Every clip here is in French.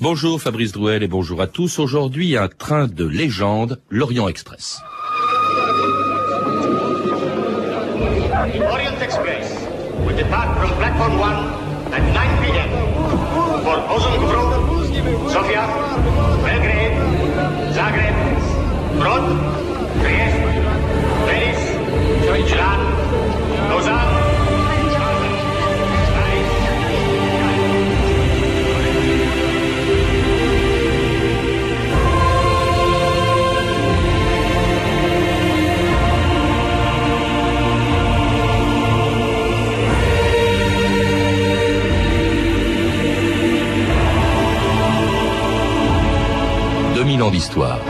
Bonjour Fabrice Drouel et bonjour à tous. Aujourd'hui, un train de légende, l'Orient Express. Orient Express will depart from platform 1 at 9 p.m. for Ozengro, Sofia, Belgrade, Zagreb, Brod, Trieste, Venice, Milan, Lausanne, 2000 ans d'histoire.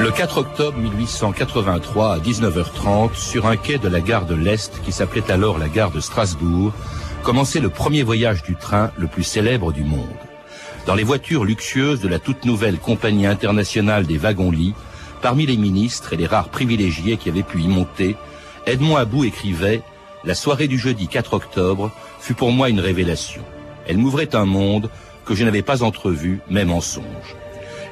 Le 4 octobre 1883 à 19h30, sur un quai de la gare de l'Est qui s'appelait alors la gare de Strasbourg, commençait le premier voyage du train le plus célèbre du monde. Dans les voitures luxueuses de la toute nouvelle Compagnie internationale des wagons-lits, parmi les ministres et les rares privilégiés qui avaient pu y monter, Edmond About écrivait La soirée du jeudi 4 octobre fut pour moi une révélation. Elle m'ouvrait un monde que je n'avais pas entrevu, même en songe.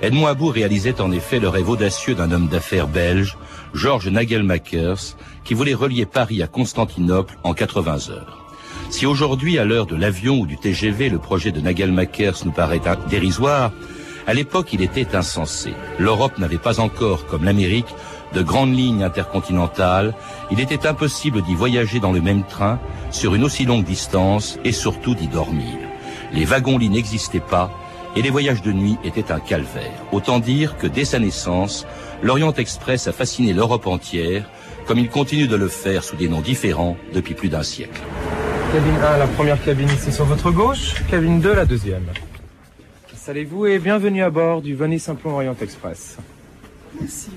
Edmond About réalisait en effet le rêve audacieux d'un homme d'affaires belge, Georges Nagelmakers, qui voulait relier Paris à Constantinople en 80 heures. Si aujourd'hui, à l'heure de l'avion ou du TGV, le projet de Nagelmakers nous paraît dérisoire, à l'époque, il était insensé. L'Europe n'avait pas encore, comme l'Amérique, de grandes lignes intercontinentales. Il était impossible d'y voyager dans le même train, sur une aussi longue distance, et surtout d'y dormir. Les wagons-lits n'existaient pas, et les voyages de nuit étaient un calvaire. Autant dire que dès sa naissance, l'Orient Express a fasciné l'Europe entière, comme il continue de le faire sous des noms différents depuis plus d'un siècle. Cabine 1, la première cabine ici sur votre gauche. Cabine 2, la deuxième. Installez-vous et bienvenue à bord du Venez Simplon Orient Express. Merci.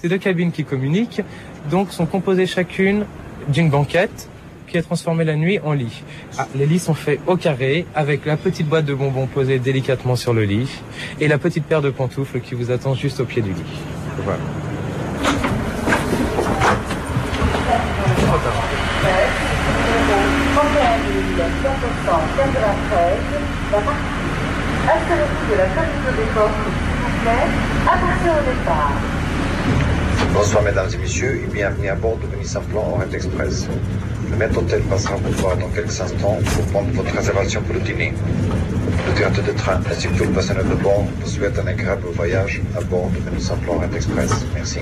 Ces deux cabines qui communiquent, donc, sont composées chacune d'une banquette qui est transformée la nuit en lit. Ah, les lits sont faits au carré, avec la petite boîte de bonbons posée délicatement sur le lit et la petite paire de pantoufles qui vous attend juste au pied du lit. Voilà. De la au départ. Bonsoir mesdames et messieurs et bienvenue à bord de Venise Plan Orient Express. Le maître hôtel passera vous voir dans quelques instants pour prendre votre réservation pour le dîner. Le directeur de train ainsi que tout le personnel de bord vous souhaite un agréable voyage à bord de Venise Plan Orient Express. Merci.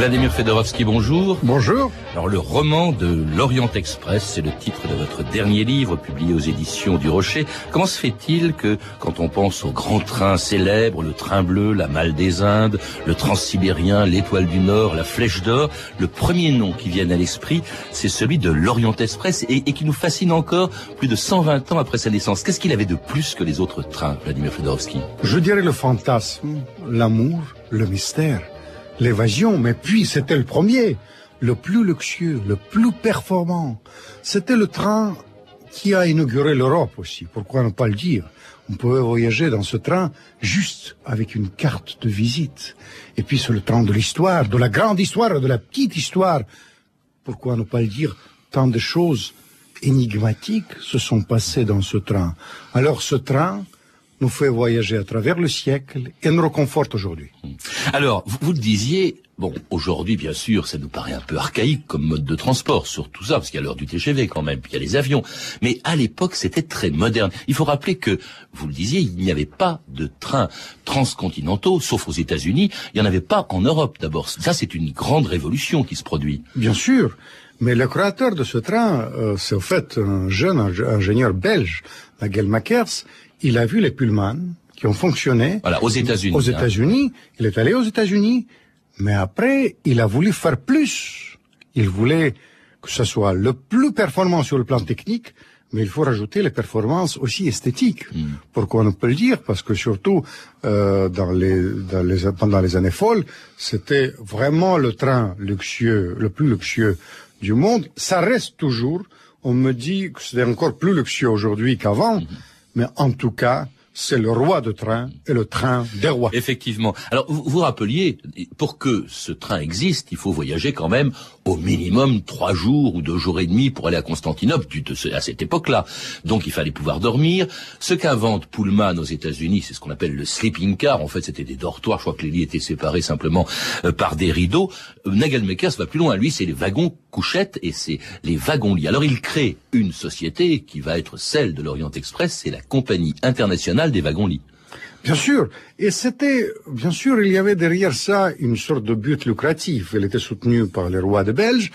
Vladimir Fedorovski, bonjour. Bonjour. Alors le roman de l'Orient Express, c'est le titre de votre dernier livre publié aux éditions du Rocher. Comment se fait-il que quand on pense au grand train célèbre, le train bleu, la malle des Indes, le transsibérien, l'étoile du Nord, la flèche d'or, le premier nom qui vient à l'esprit, c'est celui de l'Orient Express et, et, qui nous fascine encore plus de 120 ans après sa naissance. Qu'est-ce qu'il avait de plus que les autres trains, Vladimir Fedorovski? Je dirais le fantasme, l'amour, le mystère l'évasion, mais puis c'était le premier, le plus luxueux, le plus performant. C'était le train qui a inauguré l'Europe aussi, pourquoi ne pas le dire? On pouvait voyager dans ce train juste avec une carte de visite. Et puis c'est le train de l'histoire, de la grande histoire, de la petite histoire. Pourquoi ne pas le dire? Tant de choses énigmatiques se sont passées dans ce train. Alors ce train, nous fait voyager à travers le siècle et nous reconforte aujourd'hui. Alors, vous le disiez, bon, aujourd'hui, bien sûr, ça nous paraît un peu archaïque comme mode de transport, sur tout ça, parce qu'il y a l'heure du TGV quand même, puis il y a les avions. Mais à l'époque, c'était très moderne. Il faut rappeler que, vous le disiez, il n'y avait pas de trains transcontinentaux, sauf aux États-Unis. Il n'y en avait pas en Europe, d'abord. Ça, c'est une grande révolution qui se produit. Bien sûr. Mais le créateur de ce train, euh, c'est au fait un jeune ingénieur belge, Nagel Makers, il a vu les Pullman qui ont fonctionné. Voilà, aux États-Unis. Aux États-Unis. Hein. Il est allé aux États-Unis. Mais après, il a voulu faire plus. Il voulait que ce soit le plus performant sur le plan technique, mais il faut rajouter les performances aussi esthétiques. Mm. Pourquoi on peut le dire? Parce que surtout euh, dans les, dans les, pendant les années folles, c'était vraiment le train luxueux, le plus luxueux du monde. Ça reste toujours on me dit que c'est encore plus luxueux aujourd'hui qu'avant, mais en tout cas, c'est le roi de train et le train des rois. Effectivement. Alors, vous vous rappeliez, pour que ce train existe, il faut voyager quand même au minimum trois jours ou deux jours et demi pour aller à Constantinople à cette époque-là. Donc, il fallait pouvoir dormir. Ce qu'invente Pullman aux États-Unis, c'est ce qu'on appelle le sleeping car. En fait, c'était des dortoirs. Je crois que les lits étaient séparés simplement euh, par des rideaux. Euh, Nagelmakers va plus loin. Lui, c'est les wagons couchettes et c'est les wagons-lits. Alors, il crée une société qui va être celle de l'Orient Express. C'est la Compagnie internationale des wagons-lits. Bien sûr. Et c'était, bien sûr, il y avait derrière ça une sorte de but lucratif. Elle était soutenue par les rois de Belge.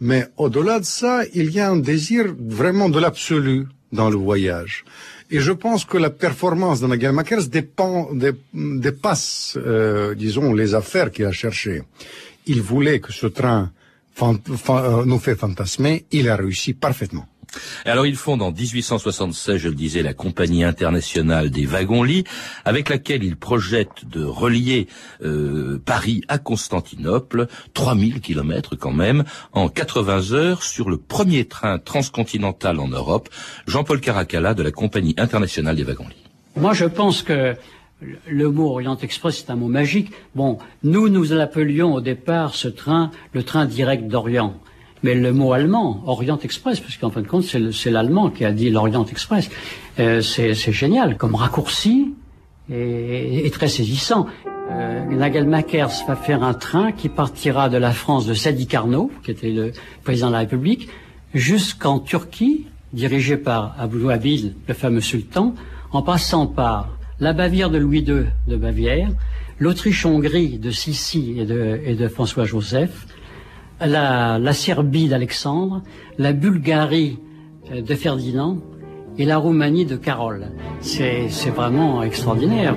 Mais au-delà de ça, il y a un désir vraiment de l'absolu dans le voyage. Et je pense que la performance de Nagelmakers dépend, dépasse, euh, disons, les affaires qu'il a cherchées. Il voulait que ce train euh, nous fait fantasmer. Il a réussi parfaitement. Alors ils fondent en 1876, je le disais, la Compagnie internationale des wagons-lits, avec laquelle ils projettent de relier euh, Paris à Constantinople, 3000 kilomètres quand même, en 80 heures sur le premier train transcontinental en Europe, Jean-Paul Caracalla de la Compagnie internationale des wagons-lits. Moi je pense que le mot Orient Express est un mot magique. Bon, nous, nous l'appelions au départ ce train le train direct d'Orient. Mais le mot allemand, Orient Express, parce qu'en fin de compte, c'est l'allemand qui a dit l'Orient Express, euh, c'est génial comme raccourci et, très saisissant. Euh, Nagelmakers va faire un train qui partira de la France de Sadi Carnot, qui était le président de la République, jusqu'en Turquie, dirigé par Abou Abil, le fameux sultan, en passant par la Bavière de Louis II de Bavière, l'Autriche-Hongrie de Sissi et de, et de François-Joseph, la, la Serbie d'Alexandre, la Bulgarie euh, de Ferdinand et la Roumanie de Carole. C'est vraiment extraordinaire.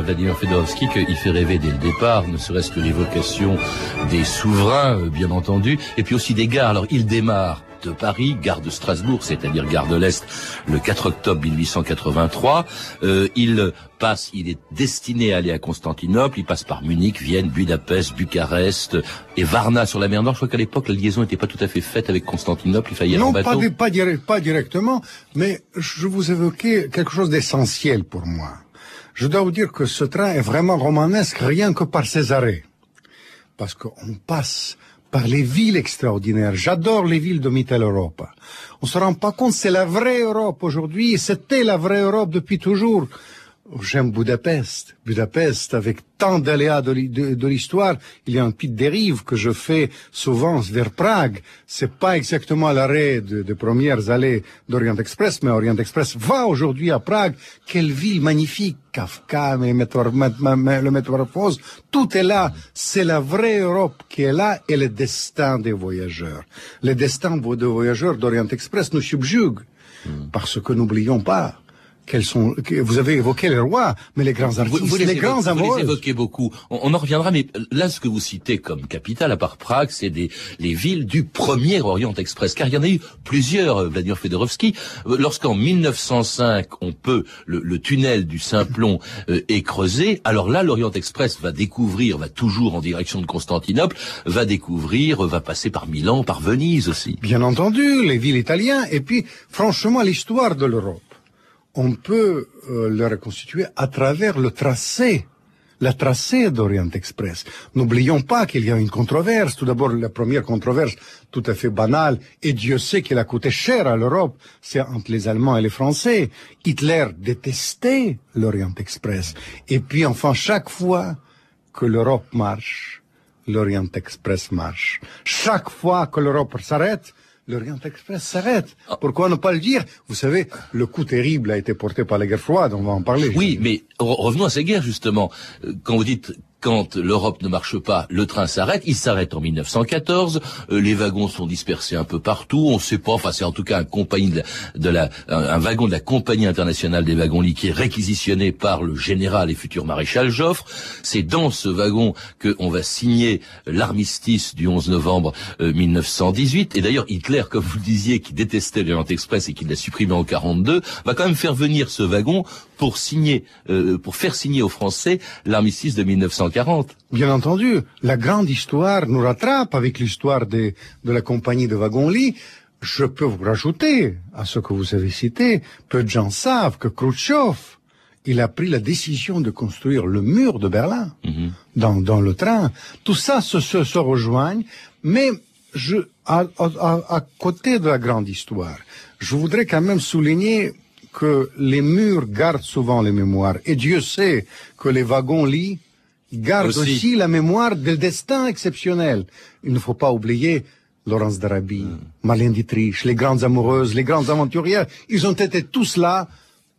Euh, Vladimir Fedorovski, qu'il fait rêver dès le départ, ne serait-ce que l'évocation des souverains, euh, bien entendu, et puis aussi des gares. Alors, il démarre de Paris, gare de Strasbourg, c'est-à-dire gare de l'Est, le 4 octobre 1883. Euh, il passe, il est destiné à aller à Constantinople, il passe par Munich, Vienne, Budapest, Bucarest et Varna sur la mer Nord. Je crois qu'à l'époque, la liaison n'était pas tout à fait faite avec Constantinople, il fallait y aller en bateau. Non, pas, pas directement, mais je vous évoquais quelque chose d'essentiel pour moi. Je dois vous dire que ce train est vraiment romanesque rien que par ses arrêts. Parce qu'on passe par les villes extraordinaires. J'adore les villes de Mitteleurope. On se rend pas compte, c'est la vraie Europe aujourd'hui, c'était la vraie Europe depuis toujours. J'aime Budapest. Budapest, avec tant d'aléas de l'histoire, il y a un petit dérive que je fais souvent vers Prague. C'est pas exactement l'arrêt des premières allées d'Orient Express, mais Orient Express va aujourd'hui à Prague. Quelle ville magnifique! Kafka, le métamorphose, tout est là. C'est la vraie Europe qui est là et le destin des voyageurs. Le destin des voyageurs d'Orient Express nous subjugue. Hmm. Parce que n'oublions pas, sont, vous avez évoqué les rois, mais les grands artistes, vous, les, grands amoureux. Vous les évoquez beaucoup. On, en reviendra, mais là, ce que vous citez comme capitale, à part Prague, c'est des les villes du premier Orient Express, car il y en a eu plusieurs, euh, Vladimir Fedorovski. Euh, lorsqu'en 1905, on peut le, tunnel du Simplon euh, est creusé, alors là, l'Orient Express va découvrir, va toujours en direction de Constantinople, va découvrir, va passer par Milan, par Venise aussi. Bien entendu, les villes italiennes, et puis, franchement, l'histoire de l'Europe on peut euh, le reconstituer à travers le tracé, la tracé d'Orient Express. N'oublions pas qu'il y a une controverse. Tout d'abord, la première controverse, tout à fait banale, et Dieu sait qu'elle a coûté cher à l'Europe, c'est entre les Allemands et les Français. Hitler détestait l'Orient Express. Et puis, enfin, chaque fois que l'Europe marche, l'Orient Express marche. Chaque fois que l'Europe s'arrête, l'Orient Express s'arrête. Pourquoi ne pas le dire? Vous savez, le coup terrible a été porté par la guerre froide, on va en parler. Oui, mais revenons à ces guerres justement. Euh, quand vous dites quand l'Europe ne marche pas, le train s'arrête. Il s'arrête en 1914. Euh, les wagons sont dispersés un peu partout. On ne sait pas. Enfin, c'est en tout cas un compagnie de la, wagon de la compagnie internationale des wagons lits qui est réquisitionné par le général et futur maréchal Joffre. C'est dans ce wagon qu'on va signer l'armistice du 11 novembre 1918. Euh, et d'ailleurs, Hitler, comme vous le disiez, qui détestait l'Orient Express et qui l'a supprimé en 42, va quand même faire venir ce wagon pour signer, euh, pour faire signer aux Français l'armistice de 1940. Bien entendu, la grande histoire nous rattrape avec l'histoire de, de la compagnie de wagons-lits. Je peux vous rajouter à ce que vous avez cité, peu de gens savent que Khrouchtchev, il a pris la décision de construire le mur de Berlin mhm. dans, dans le train. Tout ça se, se, se rejoigne, mais je, à, à, à, côté de la grande histoire, je voudrais quand même souligner que les murs gardent souvent les mémoires. Et Dieu sait que les wagons-lits gardent aussi. la mémoire del destin exceptionnel. Il ne faut pas oublier Laurence d'Arabie, mm. Marlène Dietrich, les grandes amoureuses, les grandes aventurières. Ils ont été tous là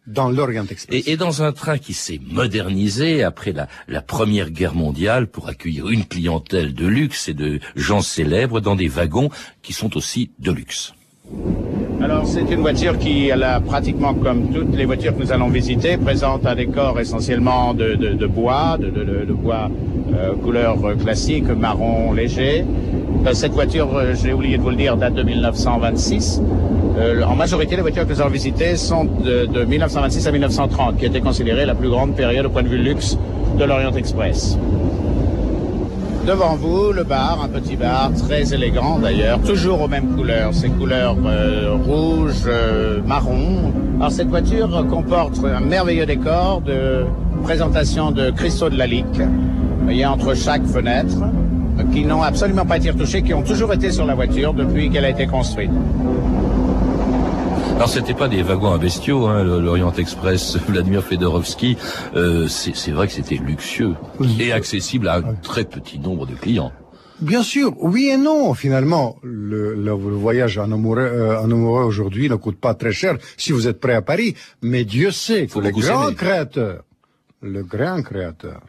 dans l'Orient Express. Et, dans un train qui s'est modernisé après la, la, Première Guerre mondiale pour accueillir une clientèle de luxe et de gens célèbres dans des wagons qui sont aussi de luxe. Alors c'est une voiture qui, pratiquement comme toutes les voitures que nous allons visiter, présente un décor essentiellement de, bois, de, bois euh, couleur classique, marron léger. Euh, cette voiture, euh, j'ai oublié de vous le dire, date de 1926. Euh, en majorité, les voitures que nous allons visiter sont de, de 1926 à 1930, qui était considérée la plus grande période au point de vue luxe de l'Orient Express. Devant vous, le bar, un petit bar très élégant d'ailleurs, toujours aux mêmes couleurs, ces couleurs euh, rouge, euh, marron. Alors cette voiture comporte un merveilleux décor de présentation de cristaux de la Lique, voyez, entre chaque fenêtre, qui n'ont absolument pas été retouchés, qui ont toujours été sur la voiture depuis qu'elle a été construite. Alors c'était pas des wagons à bestiaux, hein, l'Orient Express, Vladimir Fedorovski. Euh, c'est vrai que c'était luxueux et accessible à un très petit nombre de clients. Bien sûr, oui et non. Finalement, le, le, voyage en amoureux, euh, en amoureux aujourd'hui ne coûte pas très cher si vous êtes prêt à Paris. Mais Dieu sait que les grands créateurs, le grand créateur,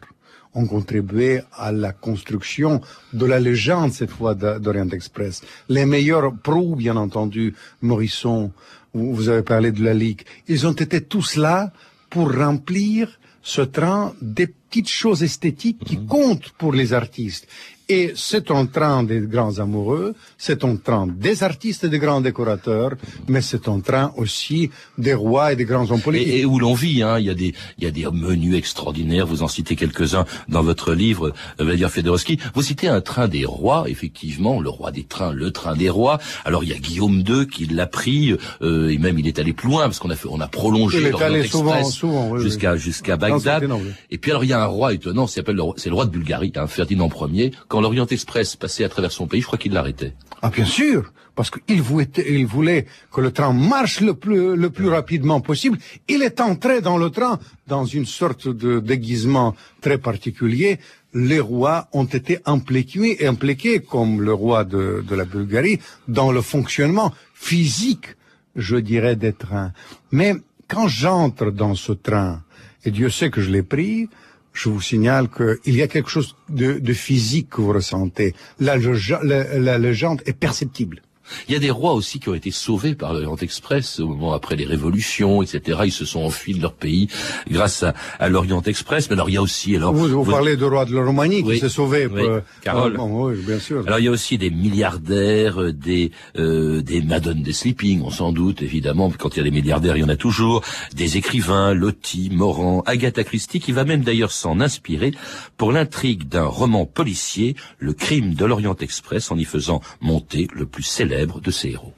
ont contribué à la construction de la légende cette fois d'Orient Express. Les meilleurs proues, bien entendu, Morisson, vous avez parlé de la Ligue, ils ont été tous là pour remplir ce train des petites choses esthétiques qui mhm. comptent pour les artistes. Et c'est un train des grands amoureux, c'est un train des artistes et des grands décorateurs, mais c'est un train aussi des rois et des grands hommes politiques. Et, où l'on vit, hein, il y a des, il y a des menus extraordinaires. Vous en citez quelques-uns dans votre livre, euh, Vladimir Fedorovski. Vous citez un train des rois, effectivement, le roi des trains, le train des rois. Alors il y a Guillaume II qui l'a pris, euh, et même il est allé plus loin parce qu'on a fait, on a prolongé l'express jusqu'à jusqu'à Bagdad. Et puis alors il y a un roi étonnant, c'est le, le roi de Bulgarie, hein, Ferdinand Ier quand l'Orient Express passait à travers son pays, je crois qu'il l'arrêtait. Ah bien sûr, parce qu'il voulait, que le train marche le plus, le plus rapidement possible. Il est entré dans le train dans une sorte de déguisement très particulier. Les rois ont été impliqués, impliqués comme le roi de, de la Bulgarie, dans le fonctionnement physique, je dirais, des trains. Mais quand j'entre dans ce train, et Dieu sait que je l'ai pris, je vous signale qu'il y a quelque chose de, physique que vous ressentez. La, la légende est perceptible. Il y a des rois aussi qui ont été sauvés par l'Orient Express au moment après les révolutions, etc. Ils se sont enfuis de leur pays grâce à, l'Orient Express. Mais alors il y a aussi alors vous, parlez du roi de la Roumanie qui s'est sauvé. Oui, Carole. oui, bien sûr. Alors il y a aussi des milliardaires, euh, des euh, des Madone des Sleeping, on s'en doute évidemment. Quand il y a des milliardaires, il y en a toujours. Des écrivains, Loti, Morand, Agatha Christie, qui va même d'ailleurs s'en inspirer pour l'intrigue d'un roman policier, Le crime de l'Orient Express, en y faisant monter le plus célèbre de ses héros.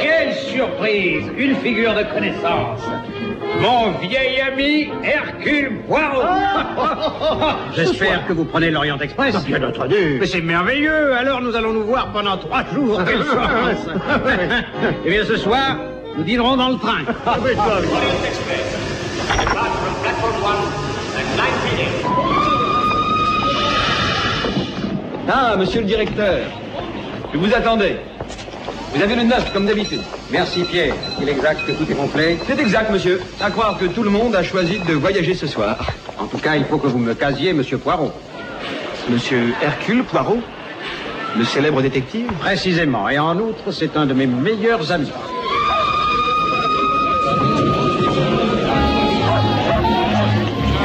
Quelle surprise Une figure de connaissance mon vieil ami Hercule Poirot. J'espère que vous prenez l'Orient Express. Bien entendu. Mais c'est merveilleux. Alors nous allons nous voir pendant trois jours. Quelle chance. eh bien ce soir, nous dînerons dans le train. Ah, monsieur le directeur. Je vous attendais. Vous avez le neuf, comme d'habitude. Merci, Pierre. Est-il exact que tout est complet C'est exact, monsieur. À croire que tout le monde a choisi de voyager ce soir. En tout cas, il faut que vous me casiez Monsieur Poirot. Monsieur Hercule Poirot Le célèbre détective Précisément. Et en outre, c'est un de mes meilleurs amis.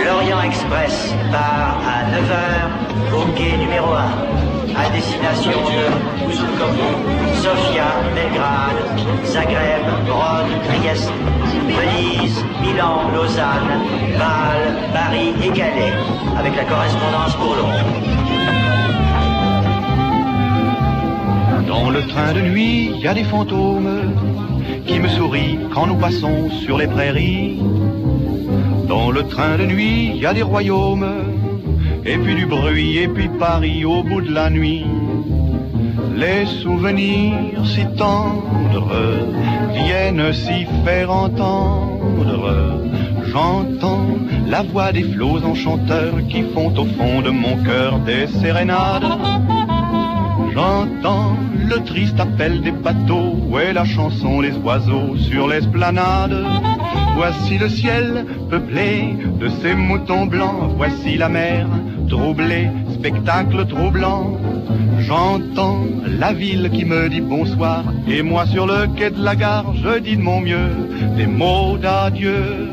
L'Orient Express part à 9h au quai numéro 1. À destination de Ouzoukoukou, Sofia, Belgrade, Zagreb, Rhodes, Trieste, Venise, Milan, Lausanne, Bâle, Paris et Calais, avec la correspondance pour Londres. Dans le train de nuit, il y a des fantômes qui me sourient quand nous passons sur les prairies. Dans le train de nuit, il y a des royaumes, et puis du bruit, et puis Paris au bout de la nuit. Les souvenirs si tendres viennent s'y faire entendre. J'entends la voix des flots enchanteurs qui font au fond de mon cœur des sérénades. J'entends le triste appel des bateaux et la chanson des oiseaux sur l'esplanade. Voici le ciel peuplé de ces moutons blancs, voici la mer troublée, spectacle troublant. J'entends la ville qui me dit bonsoir et moi sur le quai de la gare, je dis de mon mieux des mots d'adieu.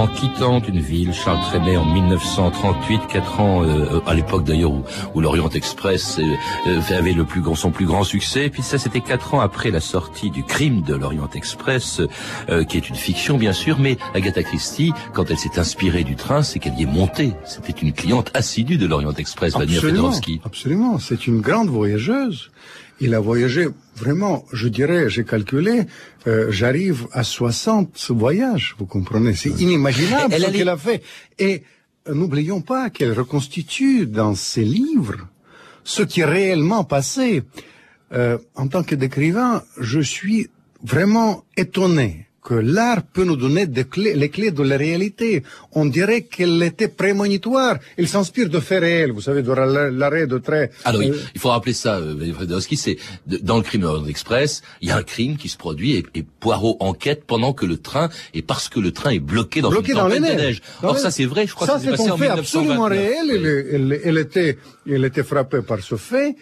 En quittant une ville, Charles Trenet en 1938, quatre ans euh, à l'époque d'ailleurs où, où l'Orient Express euh, euh, avait le plus grand, son plus grand succès. Et puis ça, c'était quatre ans après la sortie du Crime de l'Orient Express, euh, qui est une fiction bien sûr, mais Agatha Christie, quand elle s'est inspirée du train, c'est qu'elle y est montée. C'était une cliente assidue de l'Orient Express, Vladimir Absolument, absolument. C'est une grande voyageuse. Il a voyagé vraiment, je dirais, j'ai calculé, euh, j'arrive à 60 voyages, vous comprenez C'est inimaginable Elle ce qu'elle a fait. Et euh, n'oublions pas qu'elle reconstitue dans ses livres ce qui est réellement passé. Euh, en tant que d'écrivain, je suis vraiment étonné que l'art peut nous donner des clés, les clés de la réalité. On dirait qu'elle était prémonitoire. Elle s'inspire de faits réels, vous savez, de la- l'arrêt de trait. Alors oui, Euh, il faut rappeler ça, euh, Fedorovski, c'est dans le crime Express, il y a un crime qui se produit et, et Poirot enquête pendant que le train, et parce que le train est bloqué dans bloqué une dans les de neige. Or les- ça c'est vrai, je crois ça, que c'est passé un en fait absolument 1929. réel. Elle, elle- elle était, elle était frappée par ce fait.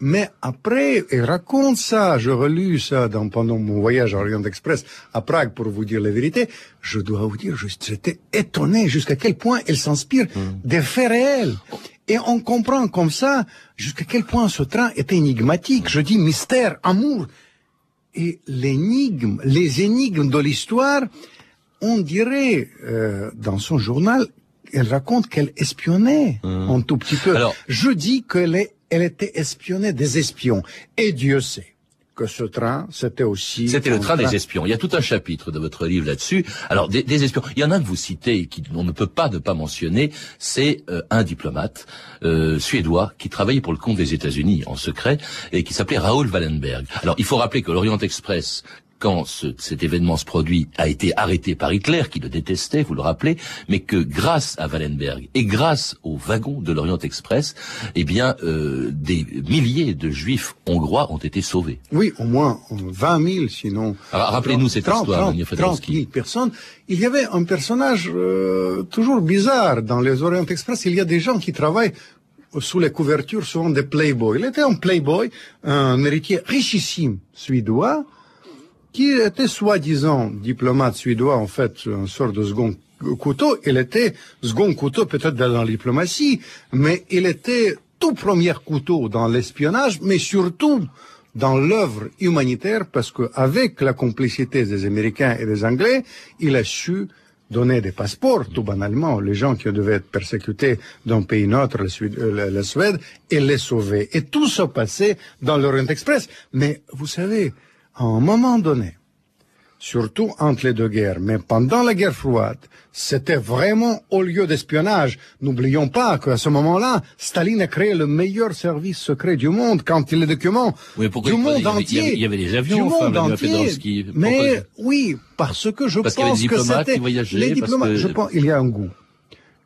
Mais après, elle raconte ça. Je relus ça dans, pendant mon voyage à Orient Express à Prague pour vous dire la vérité. Je dois vous dire, j'étais étonné jusqu'à quel point elle s'inspire des faits réels. Et on comprend comme ça jusqu'à quel point ce train était énigmatique. Je dis mystère, amour. Et l'énigme, les énigmes de l'histoire, on dirait euh, dans son journal, elle raconte qu'elle espionnait un tout petit peu. Je dis qu'elle est, elle était espionnée des espions. Et Dieu sait que ce train, c'était aussi. C'était le train des espions. Il y a tout un chapitre de votre livre là-dessus. Alors, des, des espions. Il y en a un que vous citez et qui on ne peut pas ne pas mentionner. C'est euh, un diplomate euh, suédois qui travaillait pour le compte des États-Unis en secret et qui s'appelait Raoul Wallenberg. Alors, il faut rappeler que l'Orient Express quand ce- cet événement se produit, a été arrêté par Hitler, qui le détestait, vous le rappelez, mais que grâce à Wallenberg et grâce aux wagons de l'Orient Express, eh bien, euh, des milliers de juifs hongrois ont été sauvés. Oui, au moins 20 000, sinon. Alors, rappelez-nous cette 30, histoire, 30, Daniel 30 Fedorovski. 000 personnes. Il y avait un personnage euh, toujours bizarre dans les Orient Express. Il y a des gens qui travaillent sous les couvertures souvent des Playboy. Il était un Playboy, un héritier richissime suédois, qui était soi-disant diplomate suédois, en fait, un sort de second couteau. Il était second couteau peut-être dans la diplomatie, mais il était tout premier couteau dans l'espionnage, mais surtout dans l'œuvre humanitaire, parce qu'avec la complicité des Américains et des Anglais, il a su donner des passeports, tout banalement, les gens qui devaient être persécutés d'un pays neutre, la, Suède, euh, la- Suède, et les sauver. Et tout ça passait dans l'Orient Express. Mais vous savez, à un moment donné, surtout entre les deux guerres, mais pendant la guerre froide, c'était vraiment au lieu d'espionnage. N'oublions pas qu'à ce moment-là, Staline a créé le meilleur service secret du monde quand il les documents Oui, du monde il avait- entier. il y avait des avions, du enfin, monde Vladimir entier. Mais oui, parce que je Parce pense que c'était les diplomates. que- Je pense il y a un goût.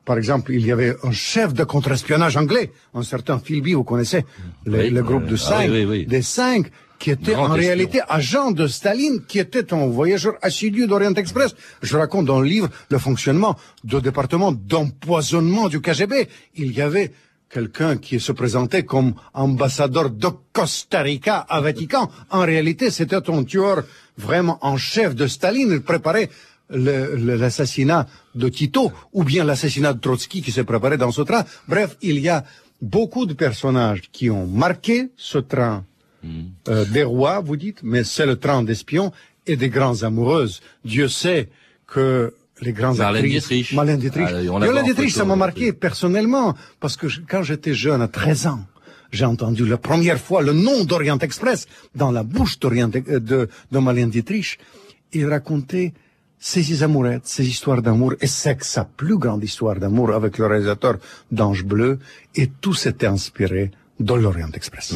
Par exemple, il y avait un chef de contre-espionnage anglais, un certain Philby, vous connaissez, le, Oui, le groupe euh, de ah cinq, oui, oui, oui. des cinq, qui était Grand en espion. réalité agent de Staline, qui était un voyageur assidu d'Orient Express. Je raconte dans le livre le fonctionnement du département d'empoisonnement du KGB. Il y avait quelqu'un qui se présentait comme ambassadeur de Costa Rica à Vatican. En réalité, c'était un tueur vraiment en chef de Staline. Il préparait l'assassinat de Tito ou bien l'assassinat de Trotsky qui s'est préparé dans ce train. Bref, il y a beaucoup de personnages qui ont marqué ce train euh, des rois, vous dites, mais c'est le train d'espions et des grands amoureuses. Dieu sait que les grands Marlène actrices... Dietrich. Marlène Dietrich. Ah, Marlène Dietrich, ça m'a marqué personnellement, parce que je- quand j'étais jeune, à 13 ans, j'ai entendu la première fois le nom d'Orient Express dans la bouche d'Orient, euh, de, de Marlène Dietrich. Il racontait ses amourettes, ses histoires d'amour, et c'est sa plus grande histoire d'amour avec le réalisateur d'Ange Bleu, et tout s'était inspiré de l'Orient Express.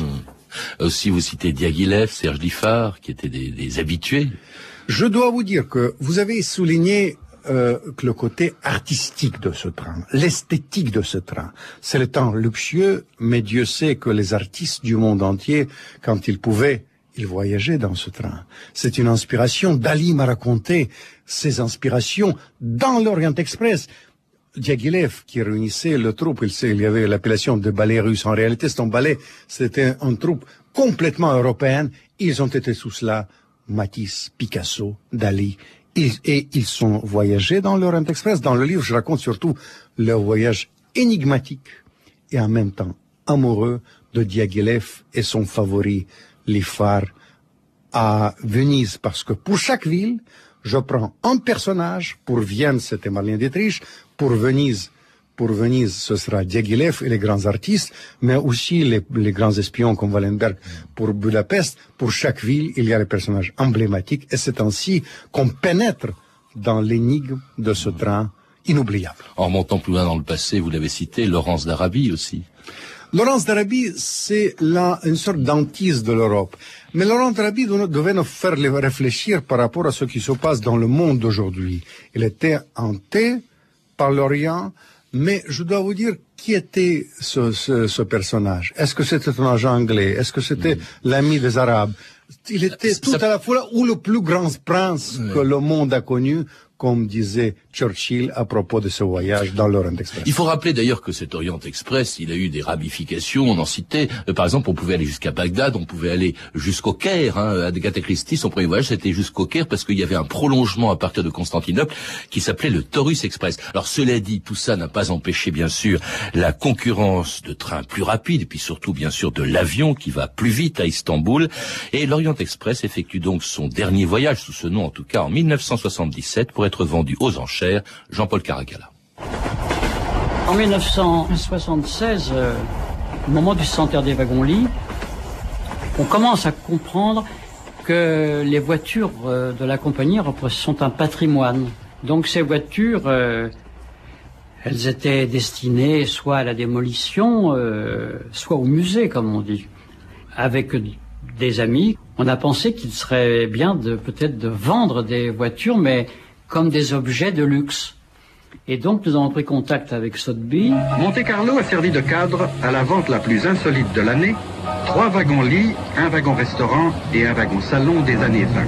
Aussi, vous citez Diaghilev, Serge Diffard, qui étaient des, des habitués. Je dois vous dire que vous avez souligné euh, que le côté artistique de ce train, l'esthétique de ce train, c'est le temps luxueux, mais Dieu sait que les artistes du monde entier, quand ils pouvaient, ils voyageaient dans ce train. C'est une inspiration. Dali m'a raconté ses inspirations dans l'Orient Express. Diaghilev qui réunissait le troupe, il, y avait l'appellation de ballet russe. En réalité, c'est un ballet, c'était un troupe complètement européenne. Ils ont été sous cela Matisse, Picasso, Dali. Et ils sont voyagés dans l'Orient Express. Dans le livre, je raconte surtout leur voyage énigmatique et en même temps amoureux de Diaghilev et son favori, Lifar, à Venise. Parce que pour chaque ville, je prends un personnage. Pour Vienne, c'était Marlène Dietrich. Pour Venise, pour Venise, ce sera Diaghilev et les grands artistes, mais aussi les, les grands espions comme Wallenberg. Pour Budapest, pour chaque ville, il y a les personnages emblématiques et c'est ainsi qu'on pénètre dans l'énigme de ce train inoubliable. En remontant plus loin dans le passé, vous l'avez cité, Laurence d'Arabie aussi. Laurence d'Arabie, c'est là une sorte d'antise de l'Europe. Mais Laurence d'Arabie de- devait nous faire réfléchir par rapport à ce qui se passe dans le monde d'aujourd'hui. Il était hanté par l'Orient, mais je dois vous dire qui était ce, ce, ce personnage? Est-ce que c'était un agent anglais? Est-ce que c'était l'ami des Arabes? Il était tout à la fois ou le plus grand prince que le monde a connu, comme disait Churchill à propos de ce voyage dans l'Orient. Il faut rappeler d'ailleurs que cet Orient Express, il a eu des ramifications, on en citait. Euh, Par exemple, on pouvait aller jusqu'à Bagdad, on pouvait aller jusqu'au Caire. Hein. Agatha Christie, son premier voyage, c'était jusqu'au Caire parce qu'il y avait un prolongement à partir de Constantinople qui s'appelait le Taurus Express. Alors cela dit, tout ça n'a pas empêché, bien sûr, la concurrence de trains plus rapides, et puis surtout, bien sûr, de l'avion qui va plus vite à Istanbul. Et l'Orient Express effectue donc son dernier voyage, sous ce nom en tout cas, en 1977, pour être vendu aux enchères. Jean-Paul Caracalla. En 1976, euh, au moment du centenaire des wagons-lits, on commence à comprendre que les voitures euh, de la compagnie sont un patrimoine. Donc ces voitures, euh, elles étaient destinées soit à la démolition, soit au musée, comme on dit. Avec des amis, on a pensé qu'il serait bien de peut-être de vendre des voitures, mais comme des objets de luxe. Et donc nous avons pris contact avec Sotheby. Monte Carlo a servi de cadre à la vente la plus insolite de l'année. Trois wagons-lits, un wagon-restaurant et un wagon-salon des années 20.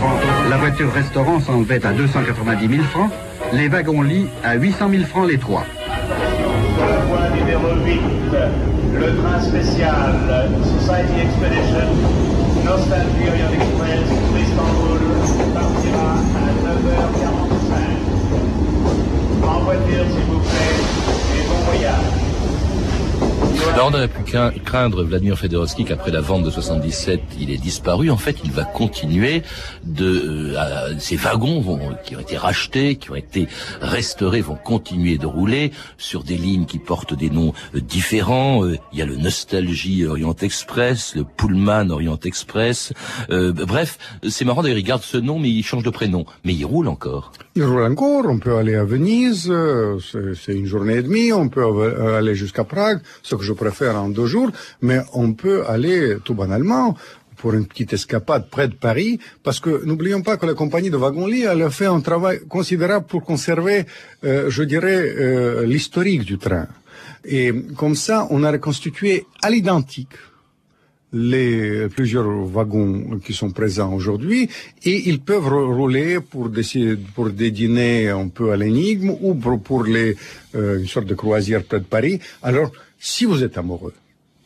Vente- La voiture restaurant s'enlevait à 290 000 francs, les wagons-lits à 800 000 francs les trois. Numéro 8, le train spécial Society Expedition, Nostalgie Orient Express, Istanbul, partira à 9h45. En voiture, s'il vous plaît, et bon voyage. Alors on aurait pu crain- craindre Vladimir Fedorovski qu'après la vente de 77, il est disparu. En fait, il va continuer de... euh, ces wagons vont, qui ont été rachetés, qui ont été restaurés, vont continuer de rouler sur des lignes qui portent des noms euh, différents. Euh, il y a le Nostalgie Orient Express, le Pullman Orient Express. Euh, bref, c'est marrant d'ailleurs, il garde ce nom, mais il change de prénom. Mais il roule encore. Il roule encore, on peut aller à Venise, euh, c'est une journée et demie, on peut aller jusqu'à Prague, préfère en deux jours, mais on peut aller tout banalement pour une petite escapade près de Paris, parce que n'oublions pas que la compagnie de wagons-lits, elle a fait un travail considérable pour conserver, euh, je dirais, euh, l'historique du train. Et comme ça, on a reconstitué à l'identique les plusieurs wagons qui sont présents aujourd'hui et ils peuvent rouler pour des, pour des dîners un peu à l'énigme ou pour, pour les, euh, une sorte de croisière près de Paris. Alors, si vous êtes amoureux,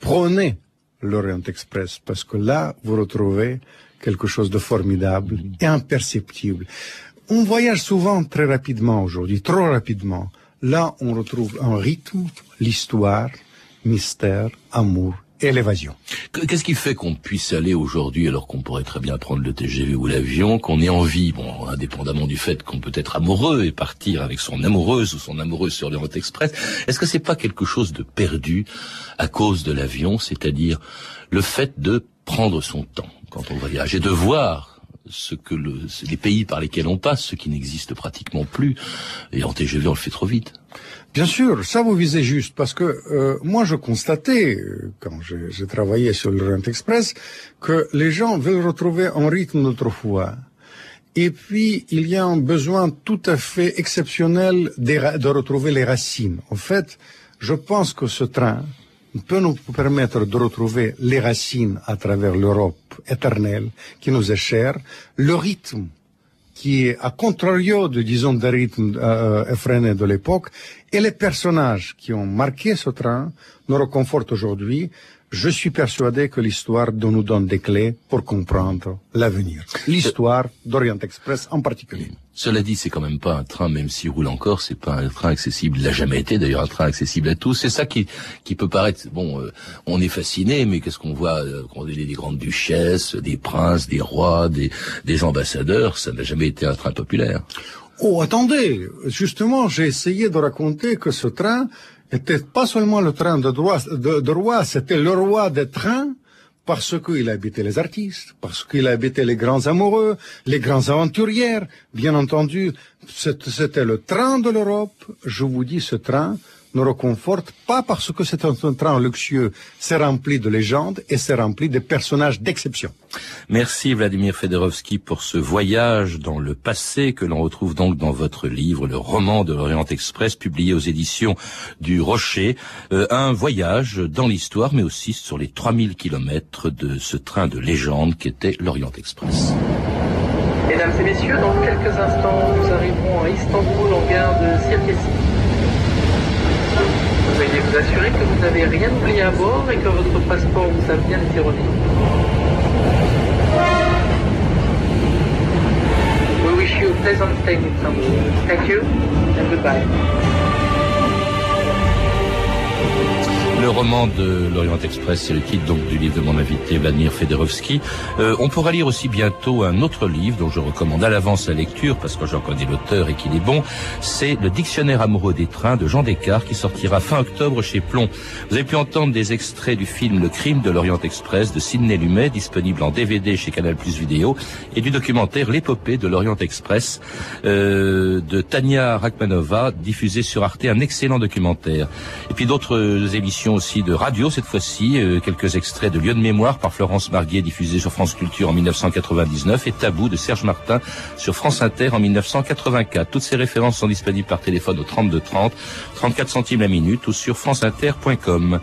prenez l'Orient Express parce que là, vous retrouvez quelque chose de formidable et imperceptible. On voyage souvent très rapidement aujourd'hui, trop rapidement. Là, on retrouve un rythme, l'histoire, mystère, amour et l'évasion. Qu'est-ce qui fait qu'on puisse aller aujourd'hui, alors qu'on pourrait très bien prendre le TGV ou l'avion, qu'on ait envie, bon, indépendamment du fait qu'on peut être amoureux et partir avec son amoureuse ou son amoureuse sur l'Orient Express, est-ce que c'est pas quelque chose de perdu à cause de l'avion, c'est-à-dire le fait de prendre son temps quand on voyage et de voir ce que le, les pays par lesquels on passe, ce qui n'existe pratiquement plus. Et en TGV, on le fait trop vite. Bien sûr, ça vous visez juste, parce que euh, moi je constatais, euh, quand j'ai travaillé sur le Rent Express, que les gens veulent retrouver un rythme d'autrefois. Et puis, il y a un besoin tout à fait exceptionnel de retrouver les racines. En fait, je pense que ce train, peut nous permettre de retrouver les racines à travers l'Europe éternelle qui nous est chère, le rythme qui est à contrario de, disons, des rythmes euh, effrénés de l'époque, et les personnages qui ont marqué ce train nous reconfortent aujourd'hui. Je suis persuadé que l'histoire nous donne des clés pour comprendre l'avenir. L'histoire d'Orient Express en particulier. Cela dit, c'est quand même pas un train, même s'il roule encore, c'est pas un train accessible. Il n'a jamais été d'ailleurs un train accessible à tous. C'est ça qui qui peut paraître. Bon, euh, on est fasciné, mais qu'est-ce qu'on voit euh, Quand on est des grandes duchesses, des princes, des rois, des, des ambassadeurs, ça n'a jamais été un train populaire. Oh, attendez Justement, j'ai essayé de raconter que ce train était pas seulement le train de, droit, de, roi, c'était le roi des trains parce qu'il habitait les artistes, parce qu'il habitait les grands amoureux, les grands aventurières. Bien entendu, c'était le train de l'Europe. Je vous dis, ce train, nous reconforte, pas parce que c'est un, train luxueux, c'est rempli de légendes et c'est rempli de personnages d'exception. Merci Vladimir Fedorovski pour ce voyage dans le passé que l'on retrouve donc dans votre livre, le roman de l'Orient Express, publié aux éditions du Rocher. Euh, un voyage dans l'histoire, mais aussi sur les 3000 kilomètres de ce train de légende qu'était l'Orient Express. Mesdames et messieurs, dans quelques instants, nous arriverons à Istanbul en gare de Sirkeci. Veuillez vous assurer que vous n'avez rien oublié à bord et que votre passeport vous a bien été remis. We wish you a pleasant stay in Istanbul. Thank you and goodbye. Le roman de l'Orient Express, c'est le titre donc du livre de mon invité Vladimir Fedorovski. Euh, on pourra lire aussi bientôt un autre livre dont je recommande à l'avance la lecture parce que j'en connais l'auteur et qu'il est bon. C'est le Dictionnaire amoureux des trains de Jean Descartes qui sortira fin octobre chez Plomb. Vous avez pu entendre des extraits du film Le crime de l'Orient Express de Sidney Lumet, disponible en DVD chez Canal Plus Vidéo, et du documentaire L'épopée de l'Orient Express euh, de Tania Rachmanova, diffusé sur Arte, un excellent documentaire. Et puis d'autres émissions aussi de radio cette fois-ci, euh, quelques extraits de Lieu de mémoire par Florence Marguet diffusé sur France Culture en 1999 et Tabou de Serge Martin sur France Inter en 1984. Toutes ces références sont disponibles par téléphone au 32 30, 34 centimes la minute ou sur franceinter.com.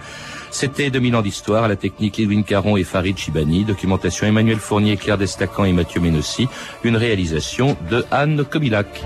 C'était 2000 ans d'histoire à la technique Edwin Caron et Farid Chibani, documentation Emmanuel Fournier, Claire Destacan et Mathieu Ménossi, une réalisation de Anne Comilac.